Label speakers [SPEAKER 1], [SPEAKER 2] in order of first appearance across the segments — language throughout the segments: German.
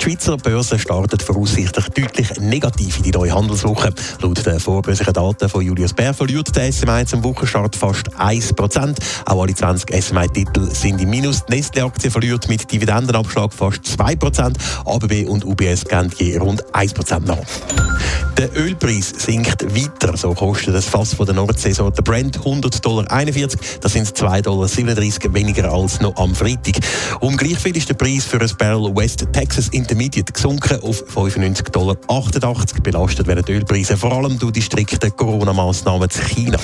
[SPEAKER 1] Die Schweizer Börse startet voraussichtlich deutlich negativ in die neue Handelswoche. Laut den vorbörslichen Daten von Julius Bär verliert der SMI zum Wochenstart fast 1%. Auch alle 20 SMI-Titel sind im Minus. Die Nestle-Aktie verliert mit Dividendenabschlag fast 2%. ABB und UBS gehen je rund 1% nach. Der Ölpreis sinkt weiter. So kostet das Fass von der Nordsaison der Brent 100,41 Dollar. Das sind 2,37 Dollar weniger als noch am Freitag. Um gleich viel ist der Preis für ein Barrel West Texas Intermediate gesunken auf 95,88 Dollar. Belastet werden die Ölpreise vor allem durch die strikten Corona-Massnahmen zu China.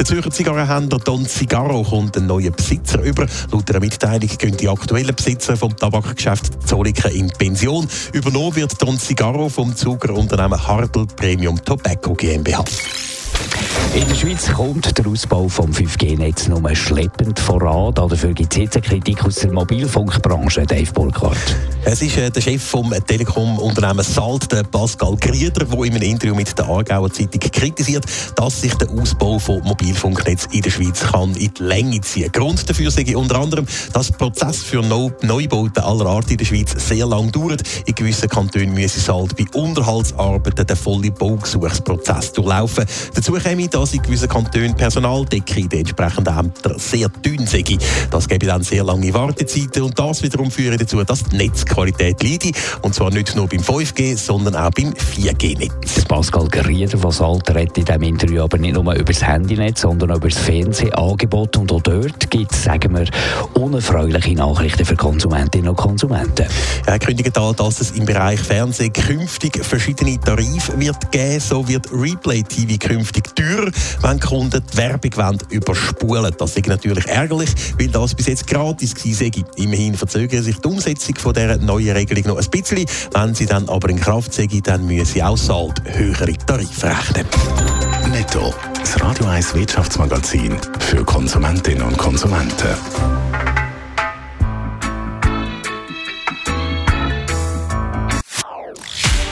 [SPEAKER 1] Der Zürcher Zigarrenhändler Don Cigarro kommt einen neuen Besitzer über. Laut einer Mitteilung gehen die aktuellen Besitzer vom Tabakgeschäft Zoliken in Pension. Übernommen wird Don Cigarro vom Zuckerunternehmen Hartl Premium Tobacco GmbH.
[SPEAKER 2] In der Schweiz kommt der Ausbau vom 5G-Netz nur schleppend voran. Dafür gibt es jetzt eine Kritik aus der Mobilfunkbranche, Dave Burkhardt.
[SPEAKER 1] Es ist äh, der Chef vom Telekom-Unternehmen Salt, Pascal Grieder, der in einem Interview mit der Aargauer Zeitung kritisiert, dass sich der Ausbau von Mobilfunknetz in der Schweiz kann in die Länge ziehen. Grund dafür sei unter anderem, dass der Prozess für Neubauten aller Art in der Schweiz sehr lang dauert. In gewissen Kantonen müsse Salt bei Unterhaltsarbeiten den vollen Baugesuchsprozess durchlaufen. Dazu käme, dass in gewissen Kantonen Personaldecke in den entsprechenden Ämtern sehr dünn sei. Das gäbe dann sehr lange Wartezeiten und das wiederum führe dazu, dass die Netzqualität leide. Und zwar nicht nur beim 5G, sondern auch beim 4G-Netz.
[SPEAKER 2] Pascal Gerieder, was Alter redet in diesem Interview aber nicht nur über das Handynetz, sondern auch über das Fernsehangebot. Und auch dort gibt es, sagen wir, unerfreuliche Nachrichten für Konsumentinnen und Konsumenten.
[SPEAKER 1] Er kündigt an, dass es im Bereich Fernsehen künftig verschiedene Tarife wird geben. So wird Replay TV künftig teurer, wenn Kunden die Werbung wollen, überspulen. Das ist natürlich ärgerlich, weil das bis jetzt gratis war. Immerhin verzögert sich die Umsetzung von dieser neuen Regelung noch ein bisschen. Wenn sie dann aber in Kraft sei, dann müsse auch Salt höhere Tarife rechnen.
[SPEAKER 3] Netto. Das Radio 1 Wirtschaftsmagazin für Konsumentinnen und Konsumenten.